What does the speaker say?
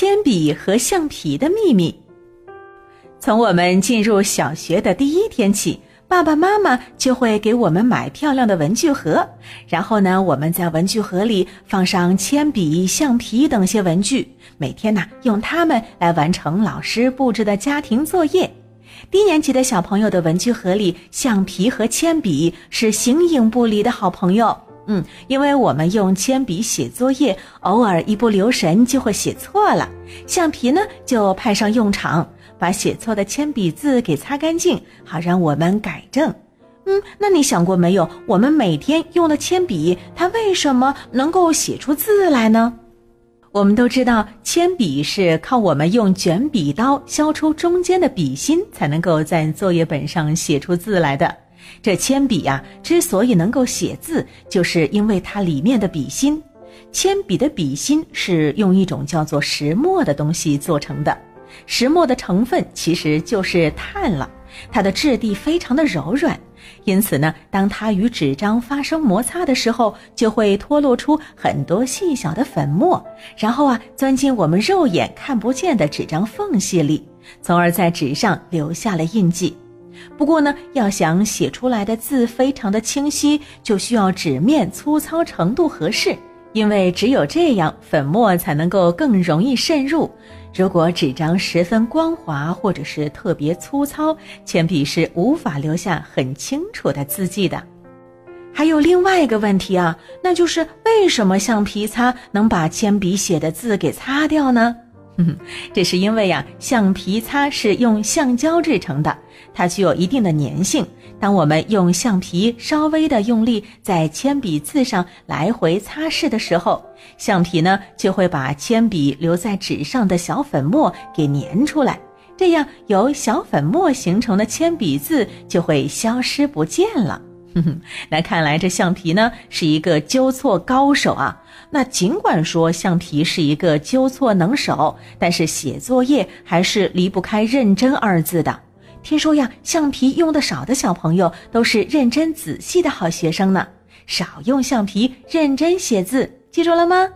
铅笔和橡皮的秘密。从我们进入小学的第一天起，爸爸妈妈就会给我们买漂亮的文具盒，然后呢，我们在文具盒里放上铅笔、橡皮等些文具，每天呢，用它们来完成老师布置的家庭作业。低年级的小朋友的文具盒里，橡皮和铅笔是形影不离的好朋友。嗯，因为我们用铅笔写作业，偶尔一不留神就会写错了，橡皮呢就派上用场，把写错的铅笔字给擦干净，好让我们改正。嗯，那你想过没有，我们每天用的铅笔，它为什么能够写出字来呢？我们都知道，铅笔是靠我们用卷笔刀削出中间的笔芯，才能够在作业本上写出字来的。这铅笔呀，之所以能够写字，就是因为它里面的笔芯。铅笔的笔芯是用一种叫做石墨的东西做成的，石墨的成分其实就是碳了。它的质地非常的柔软，因此呢，当它与纸张发生摩擦的时候，就会脱落出很多细小的粉末，然后啊，钻进我们肉眼看不见的纸张缝隙里，从而在纸上留下了印记。不过呢，要想写出来的字非常的清晰，就需要纸面粗糙程度合适，因为只有这样，粉末才能够更容易渗入。如果纸张十分光滑或者是特别粗糙，铅笔是无法留下很清楚的字迹的。还有另外一个问题啊，那就是为什么橡皮擦能把铅笔写的字给擦掉呢？这是因为呀，橡皮擦是用橡胶制成的，它具有一定的粘性。当我们用橡皮稍微的用力在铅笔字上来回擦拭的时候，橡皮呢就会把铅笔留在纸上的小粉末给粘出来，这样由小粉末形成的铅笔字就会消失不见了。哼哼，那看来这橡皮呢是一个纠错高手啊。那尽管说橡皮是一个纠错能手，但是写作业还是离不开认真二字的。听说呀，橡皮用的少的小朋友都是认真仔细的好学生呢。少用橡皮，认真写字，记住了吗？